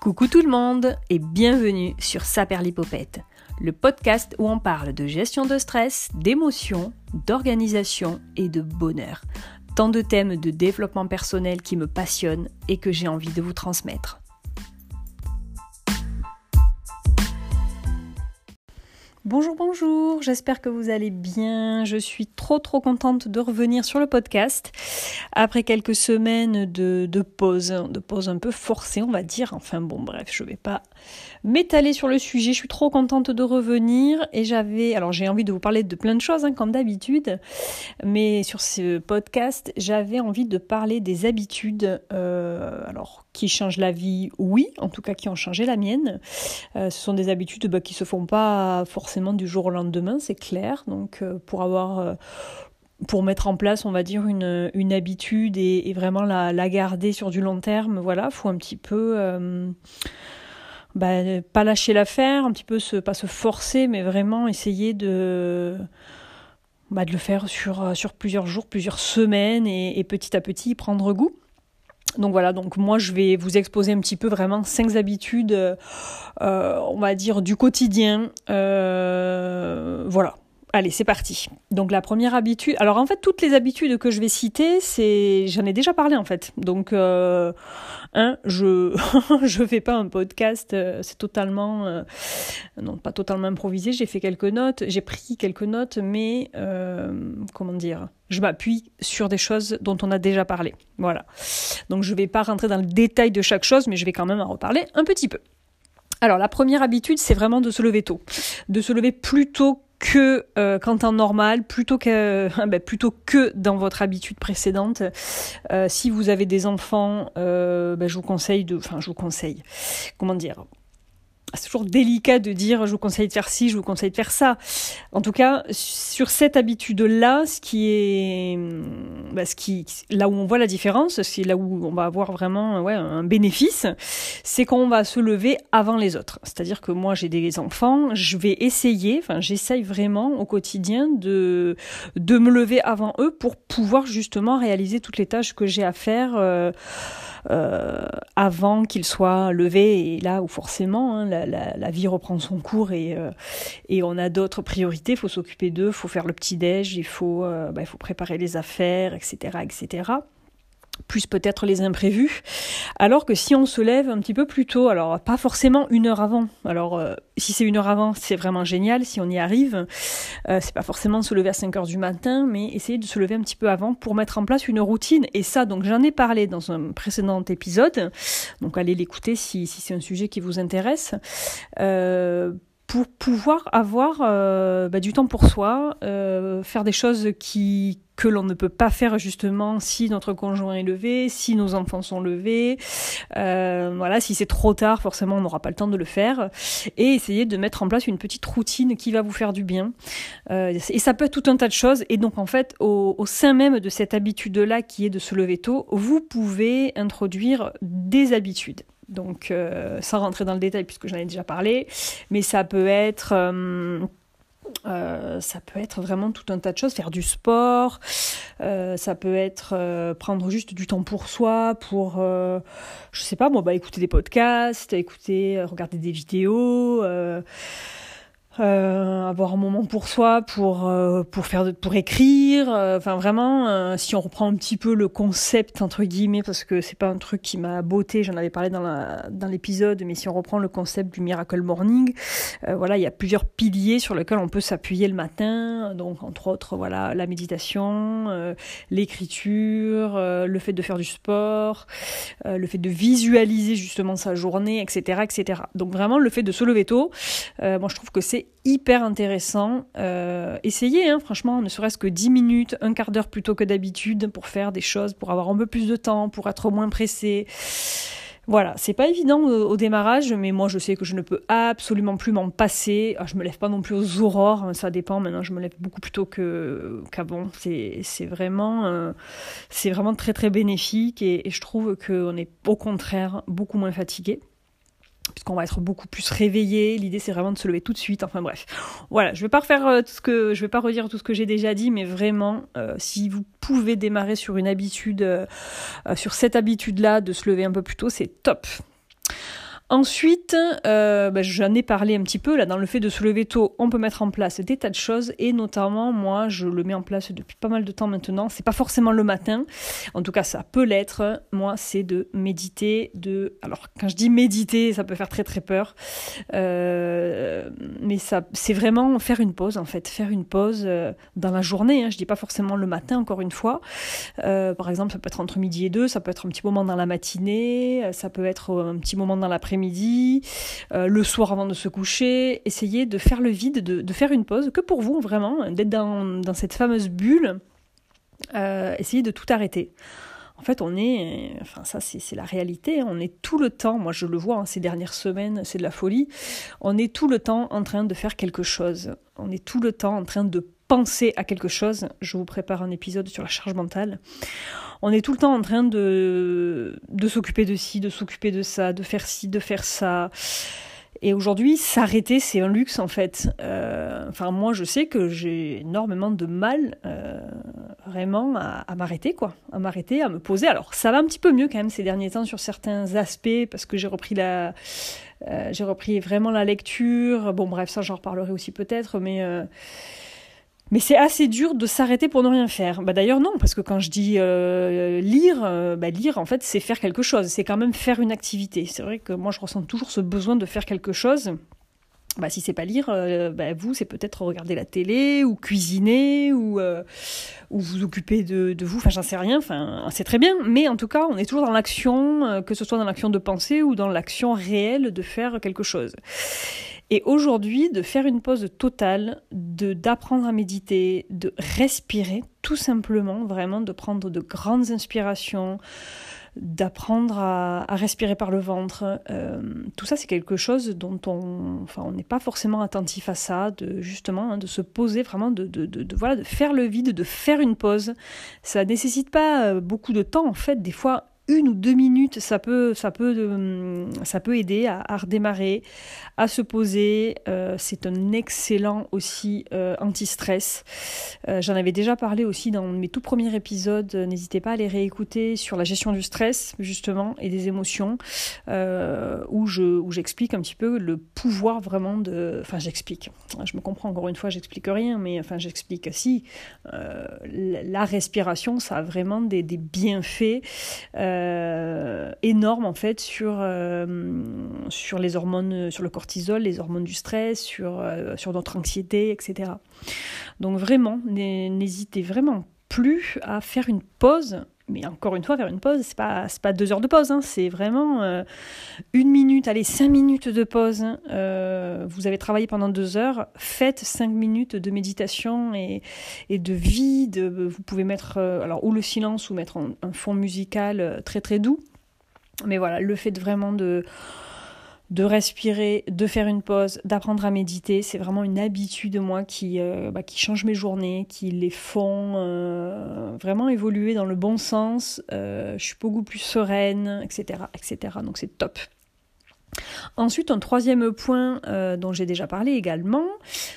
Coucou tout le monde et bienvenue sur Saperlipopette, le podcast où on parle de gestion de stress, d'émotions, d'organisation et de bonheur. Tant de thèmes de développement personnel qui me passionnent et que j'ai envie de vous transmettre. Bonjour, bonjour, j'espère que vous allez bien. Je suis trop trop contente de revenir sur le podcast après quelques semaines de, pause, de pause un peu forcée on va dire. Enfin bon bref, je vais pas m'étaler sur le sujet, je suis trop contente de revenir et j'avais, alors j'ai envie de vous parler de plein de choses hein, comme d'habitude, mais sur ce podcast j'avais envie de parler des habitudes, euh, alors qui changent la vie, oui, en tout cas qui ont changé la mienne. Euh, ce sont des habitudes bah, qui se font pas forcément du jour au lendemain, c'est clair. Donc euh, pour avoir euh, pour mettre en place, on va dire, une, une habitude et, vraiment la, garder sur du long terme, voilà, faut un petit peu bah, pas lâcher l'affaire, un petit peu se, pas se forcer, mais vraiment essayer de, bah, de le faire sur, sur plusieurs jours, plusieurs semaines et, et petit à petit prendre goût. Donc voilà, donc moi je vais vous exposer un petit peu vraiment cinq habitudes, euh, on va dire du quotidien. Euh, voilà, Allez, c'est parti. Donc la première habitude. Alors en fait, toutes les habitudes que je vais citer, c'est, j'en ai déjà parlé en fait. Donc, euh, je je fais pas un podcast. Euh, c'est totalement, euh, non pas totalement improvisé. J'ai fait quelques notes, j'ai pris quelques notes, mais comment dire, je m'appuie sur des choses dont on a déjà parlé. Voilà. Donc je vais pas rentrer dans le détail de chaque chose, mais je vais quand même en reparler un petit peu. Alors la première habitude, c'est vraiment de se lever tôt, de se lever plus tôt que euh, qu'en temps normal, plutôt que, ben, plutôt que dans votre habitude précédente. Euh, si vous avez des enfants, euh, ben, je vous conseille de, enfin je vous conseille, comment dire, c'est toujours délicat de dire je vous conseille de faire ci, je vous conseille de faire ça. En tout cas, sur cette habitude-là, ce qui est, bah, ce qui, là où on voit la différence, c'est là où on va avoir vraiment ouais, un bénéfice, c'est qu'on va se lever avant les autres. C'est-à-dire que moi, j'ai des enfants, je vais essayer, enfin, j'essaye vraiment au quotidien de, de me lever avant eux pour pouvoir justement réaliser toutes les tâches que j'ai à faire. Euh, euh, avant qu'il soit levé et là où forcément hein, la, la, la, vie reprend son cours et, euh, et on a d'autres priorités, il faut s'occuper d'eux, il faut faire le petit déj, il faut, euh, bah, faut préparer les affaires, etc., etc plus peut-être les imprévus. Alors que si on se lève un petit peu plus tôt, alors pas forcément une heure avant. Alors euh, si c'est une heure avant, c'est vraiment génial. Si on y arrive, euh, c'est pas forcément se lever à 5 heures du matin, mais essayer de se lever un petit peu avant pour mettre en place une routine. Et ça, donc j'en ai parlé dans un précédent épisode. Donc allez l'écouter si, si c'est un sujet qui vous intéresse. Euh, pour pouvoir avoir euh, bah, du temps pour soi, euh, faire des choses qui que l'on ne peut pas faire justement si notre conjoint est levé, si nos enfants sont levés. Euh, voilà, si c'est trop tard, forcément, on n'aura pas le temps de le faire. Et essayer de mettre en place une petite routine qui va vous faire du bien. Et ça peut être tout un tas de choses. Et donc, en fait, au, au sein même de cette habitude-là qui est de se lever tôt, vous pouvez introduire des habitudes. Donc, euh, sans rentrer dans le détail puisque j'en ai déjà parlé, mais ça peut être euh, euh, ça peut être vraiment tout un tas de choses, faire du sport, ça peut être prendre juste du temps pour soi, pour, je sais pas, moi, bah, écouter des podcasts, écouter, regarder des vidéos euh, avoir un moment pour soi, pour euh, pour faire, pour écrire. Euh, enfin vraiment, euh, si on reprend un petit peu le concept entre guillemets, parce que c'est pas un truc qui m'a beauté, j'en avais parlé dans la, dans l'épisode, mais si on reprend le concept du miracle morning, voilà, il y a plusieurs piliers sur lesquels on peut s'appuyer le matin. Donc entre autres, voilà, la méditation, l'écriture, le fait de faire du sport, le fait de visualiser justement sa journée, etc., etc. Donc vraiment, le fait de se lever tôt, moi je trouve que c'est hyper intéressant. Euh, essayez, hein, franchement, ne serait-ce que 10 minutes, un quart d'heure plutôt que d'habitude pour faire des choses, pour avoir un peu plus de temps, pour être moins pressé. Voilà, c'est pas évident au, démarrage, mais moi je sais que je ne peux absolument plus m'en passer. Ah, je me lève pas non plus aux aurores, hein, ça dépend. Maintenant, je me lève beaucoup plus tôt qu'avant. C'est c'est vraiment euh, c'est vraiment très très bénéfique et, et je trouve qu'on est au contraire beaucoup moins fatigué puisqu'on va être beaucoup plus réveillé. L'idée c'est vraiment de se lever tout de suite. Enfin bref, voilà. Je vais pas refaire euh, tout ce que, je vais pas redire tout ce que j'ai déjà dit, mais vraiment, euh, si vous pouvez démarrer sur une habitude, euh, sur cette habitude-là de se lever un peu plus tôt, c'est top. Ensuite, euh, bah, j'en ai parlé un petit peu là dans le fait de se lever tôt, on peut mettre en place des tas de choses et notamment moi je le mets en place depuis pas mal de temps maintenant. C'est pas forcément le matin, en tout cas ça peut l'être. Moi c'est de méditer, de alors quand je dis méditer ça peut faire très très peur, euh, mais ça c'est vraiment faire une pause en fait, faire une pause euh, dans la journée. Hein, je dis pas forcément le matin encore une fois. Par exemple ça peut être entre midi et deux, ça peut être un petit moment dans la matinée, ça peut être un petit moment dans l'après-midi midi, euh, le soir avant de se coucher, essayer de faire le vide, de, faire une pause, que pour vous vraiment, d'être dans, cette fameuse bulle, euh, essayez de tout arrêter. En fait, on est, enfin ça c'est la réalité, hein. on est tout le temps, moi je le vois hein, ces dernières semaines, c'est de la folie, on est tout le temps en train de faire quelque chose, on est tout le temps en train de penser à quelque chose, je vous prépare un épisode sur la charge mentale, on est tout le temps en train de, de s'occuper de ci, de s'occuper de ça, de faire ci, de faire ça. Et aujourd'hui, s'arrêter, c'est un luxe en fait. Euh, enfin, moi, je sais que j'ai énormément de mal, euh, vraiment, à, m'arrêter, quoi, à m'arrêter, à me poser. Alors, ça va un petit peu mieux quand même ces derniers temps sur certains aspects parce que j'ai repris la, euh, j'ai repris vraiment la lecture. Bon, bref, ça, j'en reparlerai aussi peut-être, mais mais c'est assez dur de s'arrêter pour ne rien faire. Bah d'ailleurs non, parce que quand je dis euh, lire, euh, bah lire en fait c'est faire quelque chose, c'est quand même faire une activité. C'est vrai que moi je ressens toujours ce besoin de faire quelque chose. Bah, si c'est pas lire, euh, bah, vous, c'est peut-être regarder la télé ou cuisiner ou, ou vous occuper de, de vous. Enfin, j'en sais rien. Enfin, c'est très bien. Mais en tout cas, on est toujours dans l'action, que ce soit dans l'action de penser ou dans l'action réelle de faire quelque chose. Et aujourd'hui, de faire une pause totale, de d'apprendre à méditer, de respirer, tout simplement, vraiment, de prendre de grandes inspirations, d'apprendre à, respirer par le ventre. Euh, tout ça, c'est quelque chose dont on, enfin, on n'est pas forcément attentif à ça, de justement, hein, de se poser vraiment, de, de, de, voilà, de faire le vide, de faire une pause. Ça nécessite pas euh, beaucoup de temps, en fait. Des fois, une ou deux minutes, ça peut, ça peut, euh, ça peut aider à, redémarrer, à se poser. Euh, c'est un excellent aussi euh, anti-stress. J'en avais déjà parlé aussi dans mes tout premiers épisodes. N'hésitez pas à les réécouter sur la gestion du stress justement et des émotions, où je, où j'explique un petit peu le pouvoir vraiment de. Enfin, j'explique. Je me comprends encore une fois, j'explique rien, mais enfin, j'explique si la respiration, ça a vraiment des, bienfaits. Énorme en fait sur, euh, sur les hormones, sur le cortisol, les hormones du stress, sur, euh, sur notre anxiété, etc. Donc vraiment, n'hésitez vraiment plus à faire une pause mais encore une fois, faire une pause, c'est pas pas deux heures de pause, hein. c'est vraiment une minute, allez cinq minutes de pause. vous avez travaillé pendant deux heures, faites cinq minutes de méditation et, de vide. Vous pouvez mettre alors ou le silence ou mettre un fond musical très très doux. Mais voilà, le fait vraiment de, de respirer, de faire une pause, d'apprendre à méditer, c'est vraiment une habitude de moi qui, euh, bah, qui change mes journées, qui les font euh, vraiment évoluer dans le bon sens. Euh, je suis beaucoup plus sereine, etc. etc. Donc c'est top. Ensuite, un troisième point euh, dont j'ai déjà parlé également,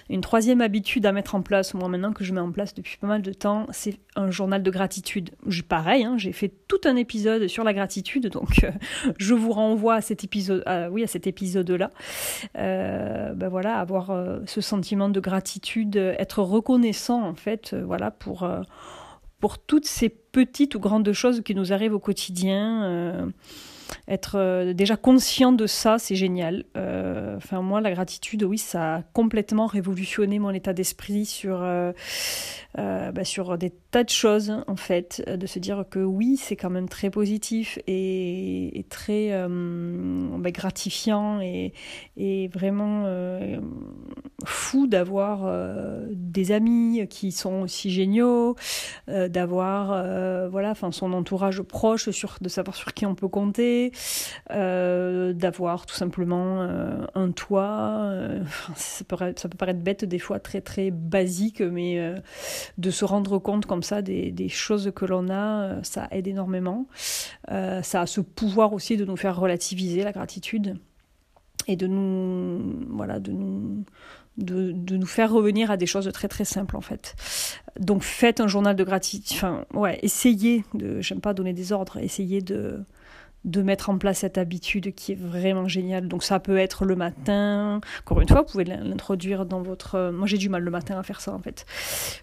une troisième habitude à mettre en place, moi maintenant que je mets en place depuis pas mal de temps, c'est un journal de gratitude. Pareil, hein, j'ai fait tout un épisode sur la gratitude, donc euh, je vous renvoie à cet épisode, oui, à cet épisode-là. Euh, ben voilà, avoir ce sentiment de gratitude, être reconnaissant en fait, voilà, pour pour toutes ces petites ou grandes choses qui nous arrivent au quotidien être euh, déjà conscient de ça, c'est génial. Euh, enfin, moi, la gratitude, oui, ça a complètement révolutionné mon état d'esprit sur, euh, bah, sur des tas de choses, en fait. De se dire que oui, c'est quand même très positif et, très bah, gratifiant et, vraiment fou d'avoir des amis qui sont aussi géniaux, d'avoir voilà, enfin, son entourage proche, sur, de savoir sur qui on peut compter euh, d'avoir tout simplement euh, un toit. Euh, ça, peut, ça, peut, paraître bête des fois, très très basique, mais de se rendre compte comme ça des, des choses que l'on a, ça aide énormément. ça a ce pouvoir aussi de nous faire relativiser la gratitude et de nous voilà de nous de, de, nous faire revenir à des choses très très simples en fait. Donc faites un journal de gratitude, enfin ouais, essayez de, j'aime pas donner des ordres, essayez de de mettre en place cette habitude qui est vraiment géniale. Donc ça peut être le matin. Encore une fois, vous pouvez l'introduire dans votre... Moi j'ai du mal le matin à faire ça en fait.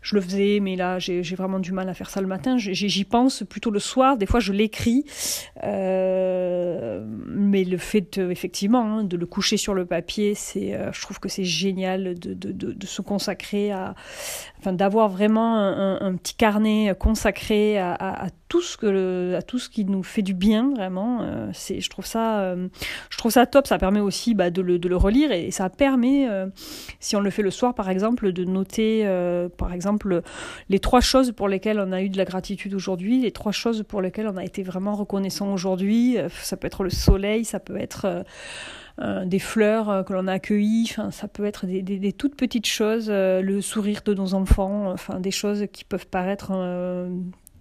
Je le faisais, mais là j'ai vraiment du mal à faire ça le matin. J'y pense plutôt le soir. Des fois je l'écris. Euh, mais le fait effectivement hein, de le coucher sur le papier, c'est, euh, je trouve que c'est génial de, se consacrer à... Enfin d'avoir vraiment un, petit carnet consacré à, à, tout ce que à tout ce qui nous fait du bien vraiment euh, c'est je trouve ça euh, je trouve ça top. Ça permet aussi bah, de, le, de, le, relire et, ça permet euh, si on le fait le soir par exemple de noter par exemple les trois choses pour lesquelles on a eu de la gratitude aujourd'hui les trois choses pour lesquelles on a été vraiment reconnaissant aujourd'hui. Ça peut être le soleil ça peut être des fleurs que l'on a accueillies, enfin, ça peut être des, des, des toutes petites choses, le sourire de nos enfants, enfin des choses qui peuvent paraître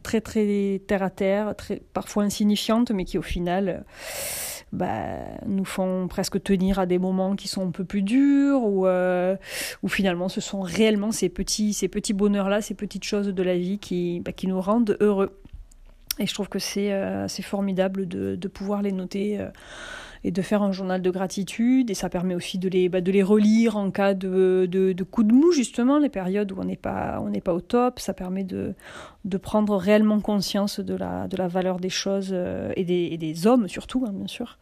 très très terre à terre, très, parfois insignifiantes, mais qui au final bah, nous font presque tenir à des moments qui sont un peu plus durs, ou euh, finalement ce sont réellement ces petits, ces petits bonheurs-là, ces petites choses de la vie qui, bah, qui nous rendent heureux. Et je trouve que c'est euh, formidable de, de, pouvoir les noter. Euh, et de faire un journal de gratitude. Et ça permet aussi de les, bah, de les relire en cas de, de, de coup de mou, justement, les périodes où on n'est pas, pas au top. Ça permet de, de prendre réellement conscience de la, de la valeur des choses euh, et, des, des hommes, surtout, hein, bien sûr.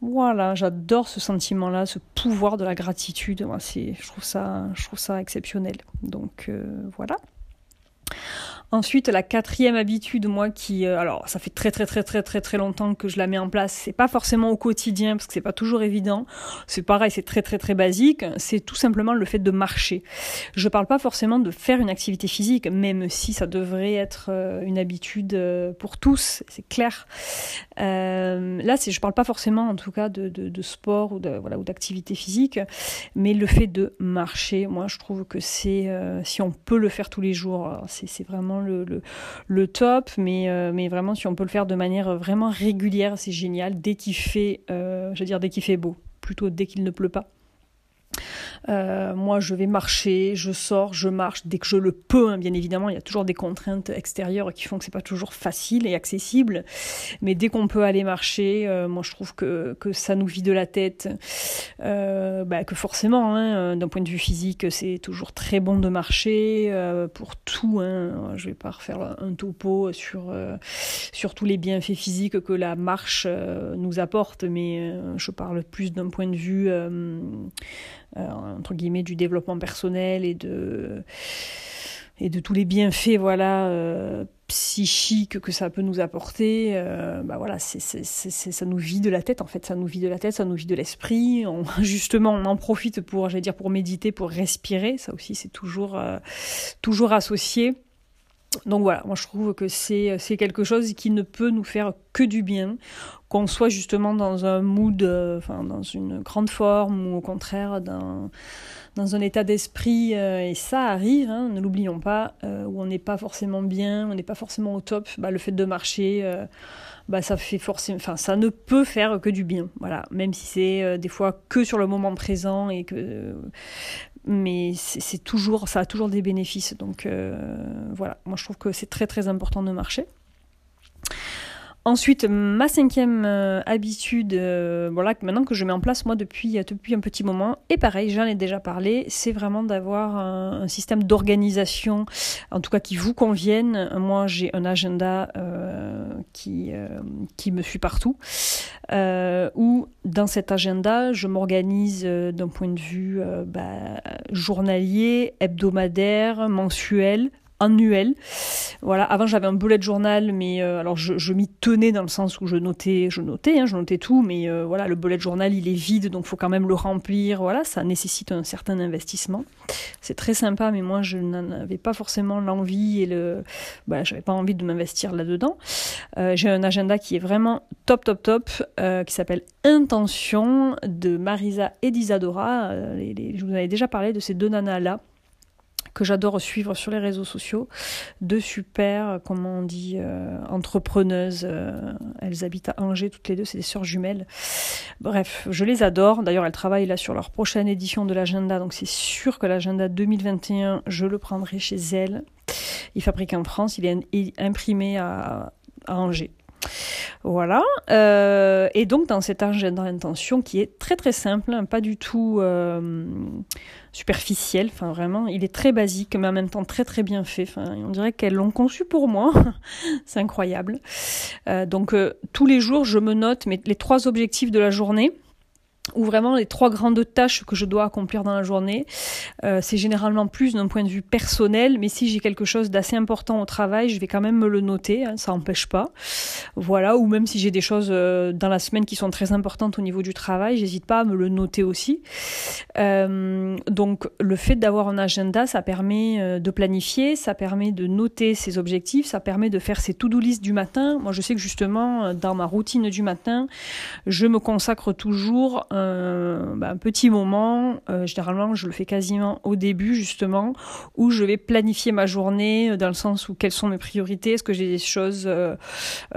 Voilà, j'adore ce sentiment-là, ce pouvoir de la gratitude. Moi, je trouve ça, je trouve ça exceptionnel. Donc euh, voilà. Ensuite, la quatrième habitude, moi, qui, euh, alors, ça fait très très très très très très longtemps que je la mets en place. C'est pas forcément au quotidien parce que c'est pas toujours évident. C'est pareil, c'est très très très basique. C'est tout simplement le fait de marcher. Je parle pas forcément de faire une activité physique, même si ça devrait être euh, une habitude euh, pour tous, c'est clair. là, c'est, je parle pas forcément, en tout cas, de, de, sport ou voilà ou d'activité physique, mais le fait de marcher. Moi, je trouve que c'est, si on peut le faire tous les jours, c'est vraiment le, top, mais, euh, mais vraiment, si on peut le faire de manière vraiment régulière, c'est génial. Dès qu'il fait, je veux dire, dès qu'il fait beau, plutôt dès qu'il ne pleut pas. Euh, moi, je vais marcher, je sors, je marche dès que je le peux. Hein, bien évidemment, il y a toujours des contraintes extérieures qui font que c'est pas toujours facile et accessible. Mais dès qu'on peut aller marcher, euh, moi, je trouve que, que ça nous vide la tête. Euh, bah, que forcément, hein, d'un point de vue physique, c'est toujours très bon de marcher euh, pour tout. Hein. Je vais pas refaire un topo sur sur tous les bienfaits physiques que la marche nous apporte, mais je parle plus d'un point de vue euh, entre guillemets du développement personnel et de et de tous les bienfaits voilà euh, psychiques que ça peut nous apporter euh, bah voilà c'est, c'est, ça nous vide de la tête en fait ça nous vide de la tête ça nous vide de l'esprit. Justement on en profite pour j'allais dire pour méditer pour respirer. Ça aussi c'est toujours toujours associé donc voilà, moi je trouve que c'est quelque chose qui ne peut nous faire que du bien, qu'on soit justement dans un mood, euh, enfin dans une grande forme ou au contraire dans, dans un état d'esprit, euh, et ça arrive, hein, ne l'oublions pas, euh, où on n'est pas forcément bien, on n'est pas forcément au top, bah, le fait de marcher, bah, ça fait forcément, enfin ça ne peut faire que du bien, voilà, même si c'est des fois que sur le moment présent et que mais c'est toujours ça a toujours des bénéfices. Donc voilà. Moi je trouve que c'est très très important de marcher Ensuite, ma cinquième euh, habitude, euh, voilà, maintenant que je mets en place moi depuis, depuis un petit moment, et pareil, j'en ai déjà parlé, c'est vraiment d'avoir un, système d'organisation, en tout cas qui vous convienne. Moi, j'ai un agenda euh, qui, qui me suit partout, où dans cet agenda, je m'organise d'un point de vue bah, journalier, hebdomadaire, mensuel, annuel. Voilà, avant j'avais un bullet journal, mais euh, alors je, m'y tenais dans le sens où je notais, je notais, hein, je notais tout, mais euh, voilà, le bullet journal il est vide, donc faut quand même le remplir. Voilà, ça nécessite un certain investissement. C'est très sympa, mais moi je n'en avais pas forcément l'envie et le, bah, j'avais pas envie de m'investir là-dedans. Euh, j'ai un agenda qui est vraiment top, top, top, qui s'appelle Intention de Marisa et d'Isadora. je vous avais déjà parlé de ces deux nanas là que j'adore suivre sur les réseaux sociaux, de super, comment on dit, euh, entrepreneuses. Euh, elles habitent à Angers toutes les deux, c'est des sœurs jumelles. Bref, je les adore. D'ailleurs, elles travaillent là sur leur prochaine édition de l'agenda, donc c'est sûr que l'agenda 2021, je le prendrai chez elles. Il fabrique en France, il est imprimé à Angers. Voilà. Euh, et donc dans cet agenda d'intention qui est très très simple, hein, pas du tout euh, superficiel, enfin vraiment, il est très basique, mais en même temps très très bien fait. On dirait qu'elles l'ont conçu pour moi. C'est incroyable. Euh, donc tous les jours, je me note les trois objectifs de la journée ou vraiment les trois grandes tâches que je dois accomplir dans la journée. Euh, c'est généralement plus d'un point de vue personnel, mais si j'ai quelque chose d'assez important au travail, je vais quand même me le noter, hein, ça n'empêche pas. Voilà, ou même si j'ai des choses euh, dans la semaine qui sont très importantes au niveau du travail, j'hésite pas à me le noter aussi. Euh, donc le fait d'avoir un agenda, ça permet de planifier, ça permet de noter ses objectifs, ça permet de faire ses to-do list du matin. Moi je sais que justement dans ma routine du matin, je me consacre toujours bah, un petit moment, euh, généralement je le fais quasiment au début justement, où je vais planifier ma journée euh, dans le sens où quelles sont mes priorités, est-ce que j'ai des choses euh,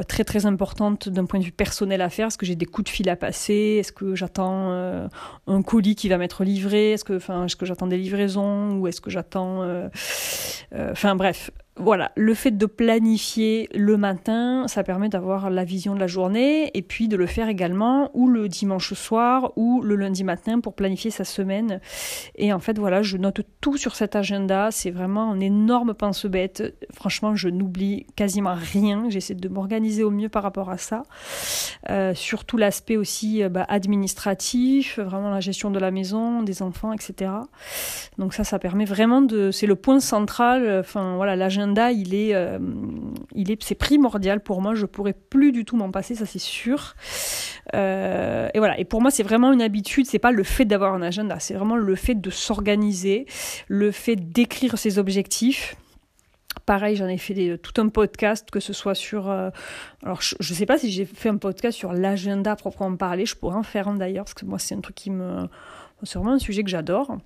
très très importantes d'un point de vue personnel à faire, est-ce que j'ai des coups de fil à passer, est-ce que j'attends un colis qui va m'être livré, est-ce que, est-ce que j'attends des livraisons ou est-ce que j'attends, enfin bref, voilà, le fait de planifier le matin, ça permet d'avoir la vision de la journée et puis de le faire également ou le dimanche soir ou le lundi matin pour planifier sa semaine. Et en fait, voilà, je note tout sur cet agenda. C'est vraiment un énorme pince-bête. Franchement, je n'oublie quasiment rien. J'essaie de m'organiser au mieux par rapport à ça. Euh, surtout l'aspect aussi euh, bah, administratif, vraiment la gestion de la maison, des enfants, etc. Donc ça, ça permet vraiment de... C'est le point central. Enfin, voilà, l'agenda il est, euh, il est, c'est primordial pour moi. Je pourrais plus du tout m'en passer, ça c'est sûr. Euh, et voilà. Et pour moi, c'est vraiment une habitude. C'est pas le fait d'avoir un agenda, c'est vraiment le fait de s'organiser, le fait d'écrire ses objectifs. Pareil, j'en ai fait tout un podcast, que ce soit sur... Euh, alors, je ne sais pas si j'ai fait un podcast sur l'agenda proprement parler. Je pourrais en faire un d'ailleurs, parce que moi, c'est un truc qui me c'est vraiment un sujet que j'adore.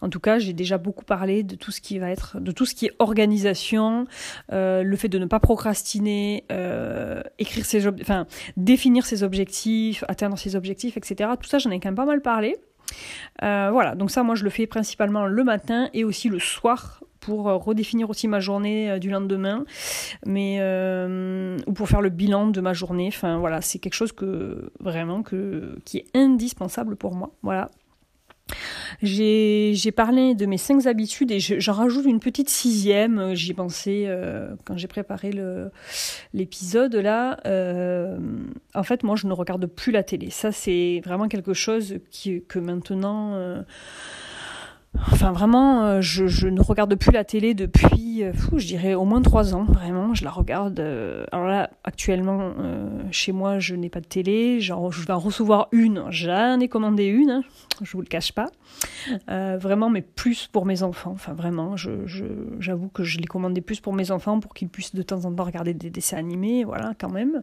En tout cas, j'ai déjà beaucoup parlé de tout ce qui va être, de tout ce qui est organisation, euh, le fait de ne pas procrastiner, euh, écrire ses, enfin, définir ses objectifs, atteindre ses objectifs, etc. Tout ça, j'en ai quand même pas mal parlé. Euh, voilà, donc ça, moi, je le fais principalement le matin et aussi le soir pour redéfinir aussi ma journée du lendemain, mais ou pour faire le bilan de ma journée. Voilà, c'est quelque chose que vraiment qui est indispensable pour moi. Voilà, j'ai parlé de mes cinq habitudes et j'en rajoute une petite sixième. J'y pensé euh, quand j'ai préparé l'épisode là. Euh, en fait, moi, je ne regarde plus la télé. Ça, c'est vraiment quelque chose qui, que maintenant. Euh, Enfin, vraiment, euh, je, ne regarde plus la télé depuis, euh, fou, je dirais au moins trois ans, vraiment. Je la regarde. Euh, alors là, actuellement, chez moi, je n'ai pas de télé. Genre, je vais en recevoir une. J'en ai commandé une, hein, je vous le cache pas. vraiment, mais plus pour mes enfants. Enfin, vraiment, j'avoue je, que je l'ai commandé plus pour mes enfants, pour qu'ils puissent de temps en temps regarder des dessins animés, voilà, quand même.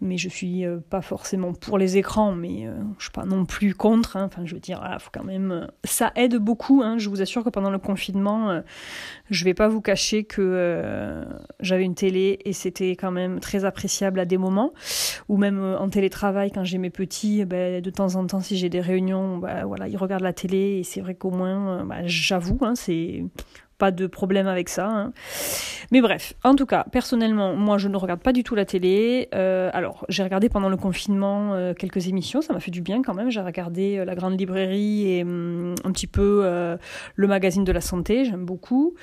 Mais je suis pas forcément pour les écrans, mais je suis pas non plus contre. Hein. Enfin, je veux dire, il faut quand même. Ça aide beaucoup. Hein, Hein. Je vous assure que pendant le confinement, euh, je vais pas vous cacher que euh, j'avais une télé et c'était quand même très appréciable à des moments. Ou même euh, en télétravail, quand j'ai mes petits, ben, de temps en temps, si j'ai des réunions, ben, voilà, ils regardent la télé et c'est vrai qu'au moins, ben, j'avoue, hein, c'est pas de problème avec ça. Hein. Mais bref, en tout cas, personnellement, moi je ne regarde pas du tout la télé. Euh, alors, j'ai regardé pendant le confinement euh, quelques émissions, ça m'a fait du bien quand même. J'ai regardé euh, La Grande Librairie et hum, un petit peu le magazine de la santé, j'aime beaucoup.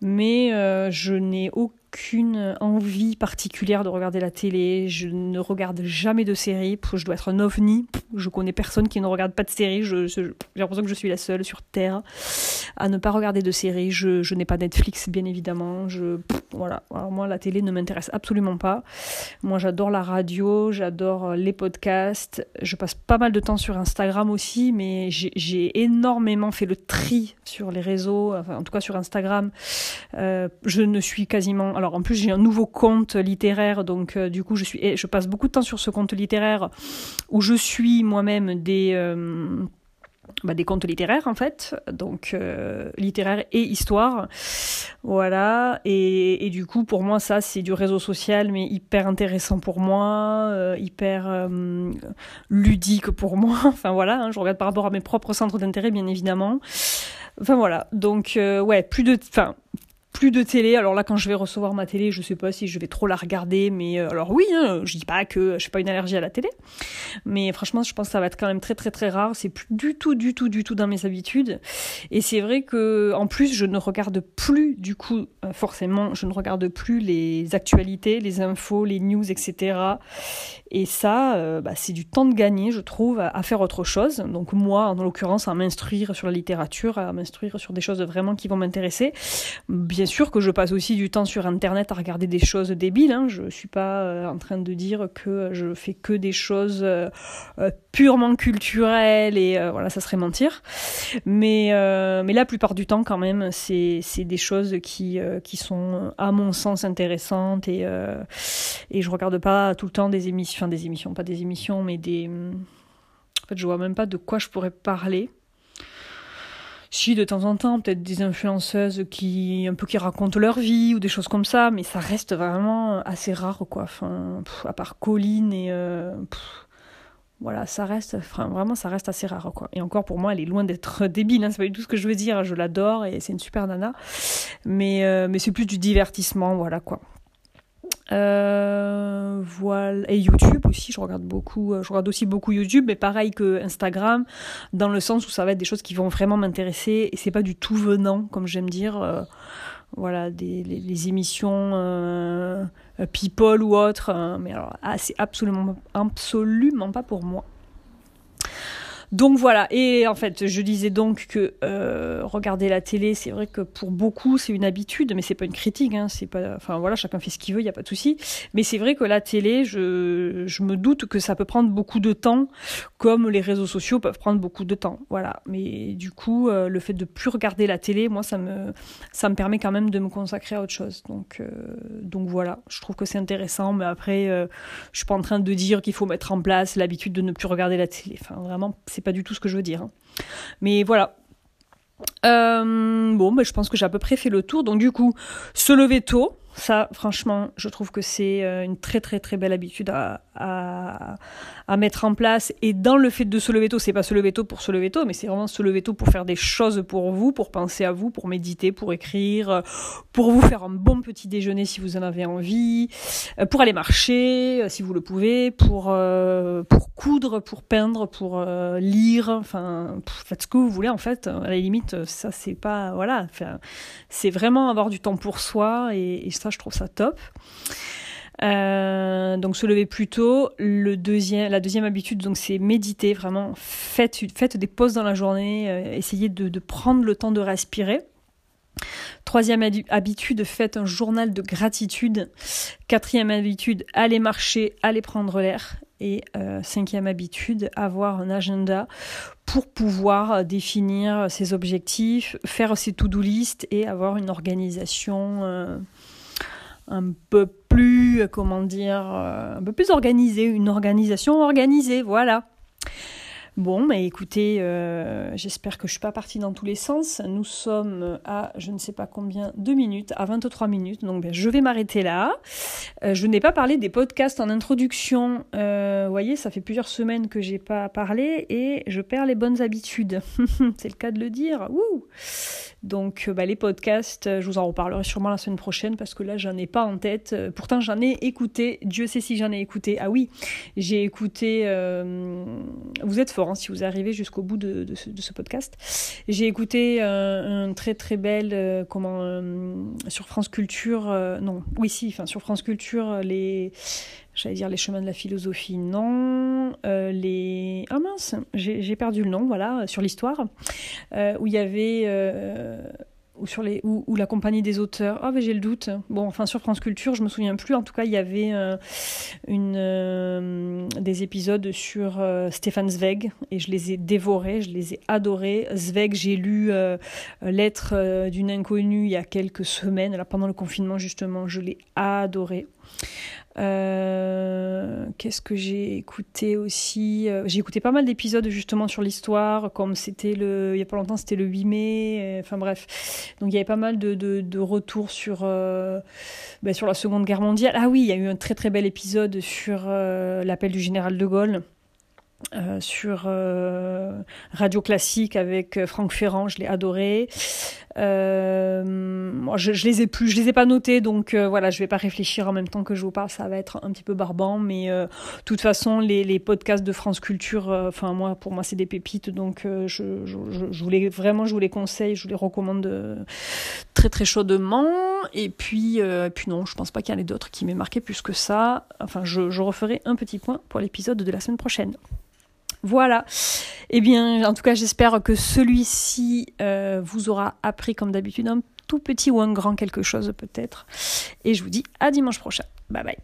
Mais je n'ai aucun aucune envie particulière de regarder la télé. Je ne regarde jamais de séries. Je dois être un ovni. Je connais personne qui ne regarde pas de séries. J'ai l'impression que je suis la seule sur Terre à ne pas regarder de séries. Je, n'ai pas Netflix, bien évidemment. Voilà. Moi, la télé ne m'intéresse absolument pas. Moi, j'adore la radio, j'adore les podcasts. Je passe pas mal de temps sur Instagram aussi, mais j'ai énormément fait le tri sur les réseaux, enfin, en tout cas sur Instagram. Euh, je ne suis quasiment alors en plus j'ai un nouveau compte littéraire, donc euh, du coup je suis, je passe beaucoup de temps sur ce compte littéraire où je suis moi-même des euh, bah, des contes littéraires en fait, donc euh, littéraire et histoire, voilà. Et, du coup pour moi ça c'est du réseau social mais hyper intéressant pour moi, hyper ludique pour moi. Enfin voilà, hein, je regarde par rapport à mes propres centres d'intérêt bien évidemment. Enfin voilà, donc ouais plus de, enfin plus de télé. Alors là, quand je vais recevoir ma télé, je sais pas si je vais trop la regarder, mais euh, alors oui, hein, je dis pas que je n'ai pas une allergie à la télé, mais franchement, je pense que ça va être quand même très très très rare. C'est plus du tout, du tout, du tout dans mes habitudes. Et c'est vrai que en plus, je ne regarde plus du coup, euh, forcément, je ne regarde plus les actualités, les infos, les news, etc. Et ça, euh, bah, c'est du temps de gagner, je trouve, à, faire autre chose. Donc moi, en l'occurrence, à m'instruire sur la littérature, à m'instruire sur des choses vraiment qui vont m'intéresser. Bien sûr que je passe aussi du temps sur Internet à regarder des choses débiles. Hein. Je suis pas euh, en train de dire que je fais que des choses euh, purement culturelles et voilà, ça serait mentir. Mais, mais la plupart du temps, quand même, c'est des choses qui, qui sont, à mon sens, intéressantes et, et je regarde pas tout le temps des émissions des émissions, pas des émissions, mais des. En fait, je vois même pas de quoi je pourrais parler. Si de temps en temps, peut-être des influenceuses qui un peu qui racontent leur vie ou des choses comme ça, mais ça reste vraiment assez rare quoi. Enfin, à part Colline et euh, voilà, ça reste enfin, vraiment ça reste assez rare quoi. Et encore pour moi, elle est loin d'être débile, hein, c'est pas du tout ce que je veux dire. Je l'adore et c'est une super nana, mais euh, mais c'est plus du divertissement, voilà quoi. Euh, voilà. Et YouTube aussi, je regarde beaucoup, euh, je regarde aussi beaucoup YouTube, mais pareil que Instagram, dans le sens où ça va être des choses qui vont vraiment m'intéresser, et c'est pas du tout venant, comme j'aime dire, euh, voilà, des, les, émissions People ou autres, mais alors, ah, c'est absolument, absolument pas pour moi. Donc voilà, et en fait, je disais donc que euh, regarder la télé, c'est vrai que pour beaucoup, c'est une habitude, mais c'est pas une critique, hein, c'est pas, enfin voilà, chacun fait ce qu'il veut, il y a pas de souci. Mais c'est vrai que la télé, je, me doute que ça peut prendre beaucoup de temps, comme les réseaux sociaux peuvent prendre beaucoup de temps, voilà. Mais du coup, euh, le fait de plus regarder la télé, moi, ça me, ça me permet quand même de me consacrer à autre chose. Donc, euh, donc voilà, je trouve que c'est intéressant, mais après, je suis pas en train de dire qu'il faut mettre en place l'habitude de ne plus regarder la télé. Pas du tout ce que je veux dire. Hein. Mais voilà. Euh, bon, mais je pense que j'ai à peu près fait le tour. Donc du coup, se lever tôt, ça, franchement, je trouve que c'est euh, une très très très belle habitude à, à, à, mettre en place. Et dans le fait de se lever tôt, c'est pas se lever tôt pour se lever tôt, mais c'est vraiment se lever tôt pour faire des choses pour vous, pour penser à vous, pour méditer, pour écrire, pour vous faire un bon petit déjeuner si vous en avez envie, euh, pour aller marcher euh, si vous le pouvez, pour, pour coudre, pour peindre, pour lire, enfin, faites ce que vous voulez en fait. À la limite, ça c'est pas, voilà, c'est vraiment avoir du temps pour soi et, et ça, je trouve ça top. Euh, donc se lever plus tôt. La deuxième habitude, donc c'est méditer vraiment. Faites, des pauses dans la journée. Euh, essayez de, prendre le temps de respirer. Troisième habitude, faites un journal de gratitude. Quatrième habitude, allez marcher, allez prendre l'air. Et euh, cinquième habitude, avoir un agenda pour pouvoir définir ses objectifs, faire ses to-do list et avoir une organisation un peu plus, comment dire, euh, un peu plus organisée, une organisation organisée, voilà. Bon, mais écoutez, euh, j'espère que je suis pas partie dans tous les sens. Nous sommes à je ne sais pas combien de minutes, à 23 minutes, donc ben, je vais m'arrêter là. Euh, je n'ai pas parlé des podcasts en introduction. vous voyez, ça fait plusieurs semaines que j'ai pas parlé et je perds les bonnes habitudes. C'est le cas de le dire. Donc euh, bah, les podcasts, euh, je vous en reparlerai sûrement la semaine prochaine parce que là j'en ai pas en tête. Euh, pourtant j'en ai écouté, Dieu sait si j'en ai écouté. Ah oui, j'ai écouté, vous êtes fort hein, si vous arrivez jusqu'au bout de, ce, podcast. J'ai écouté un très très bel, comment, sur France Culture, non, oui si, enfin sur France Culture, les j'allais dire les chemins de la philosophie, non. Euh, les ah mince, j'ai perdu le nom, voilà, sur l'histoire, euh, où il y avait euh, ou sur les ou, la compagnie des auteurs. Ah, mais j'ai le doute. Bon, enfin sur France Culture, je me souviens plus. En tout cas, il y avait une des épisodes sur Stéphane Zweig et je les ai dévorés, je les ai adorés. Zweig, j'ai lu Lettre d'une inconnue il y a quelques semaines, là pendant le confinement justement, je l'ai adoré. Euh, qu'est-ce que j'ai écouté aussi euh, J'ai écouté pas mal d'épisodes justement sur l'histoire, comme c'était le, il y a pas longtemps, c'était le 8 mai. Euh, enfin bref, donc il y avait pas mal de, de, de retours sur ben, sur la Seconde Guerre mondiale. Ah oui, il y a eu un très très bel épisode sur l'appel du général de Gaulle. sur Radio Classique avec Franck Ferrand, je l'ai adoré. Moi, je, je, les ai plus, je les ai pas notés, donc voilà, je vais pas réfléchir en même temps que je vous parle, ça va être un petit peu barbant, mais de toute façon, les, podcasts de France Culture, enfin moi, pour moi, c'est des pépites, donc je, je, les, vraiment, je vous les conseille, je vous les recommande très très chaudement. Et puis, puis non, je pense pas qu'il y en ait d'autres qui m'aient marqué plus que ça. Enfin, je, je referai un petit point pour l'épisode de la semaine prochaine. Voilà. Eh bien, en tout cas, j'espère que celui-ci euh, vous aura appris, comme d'habitude, un tout petit ou un grand quelque chose peut-être. Et je vous dis à dimanche prochain. Bye bye.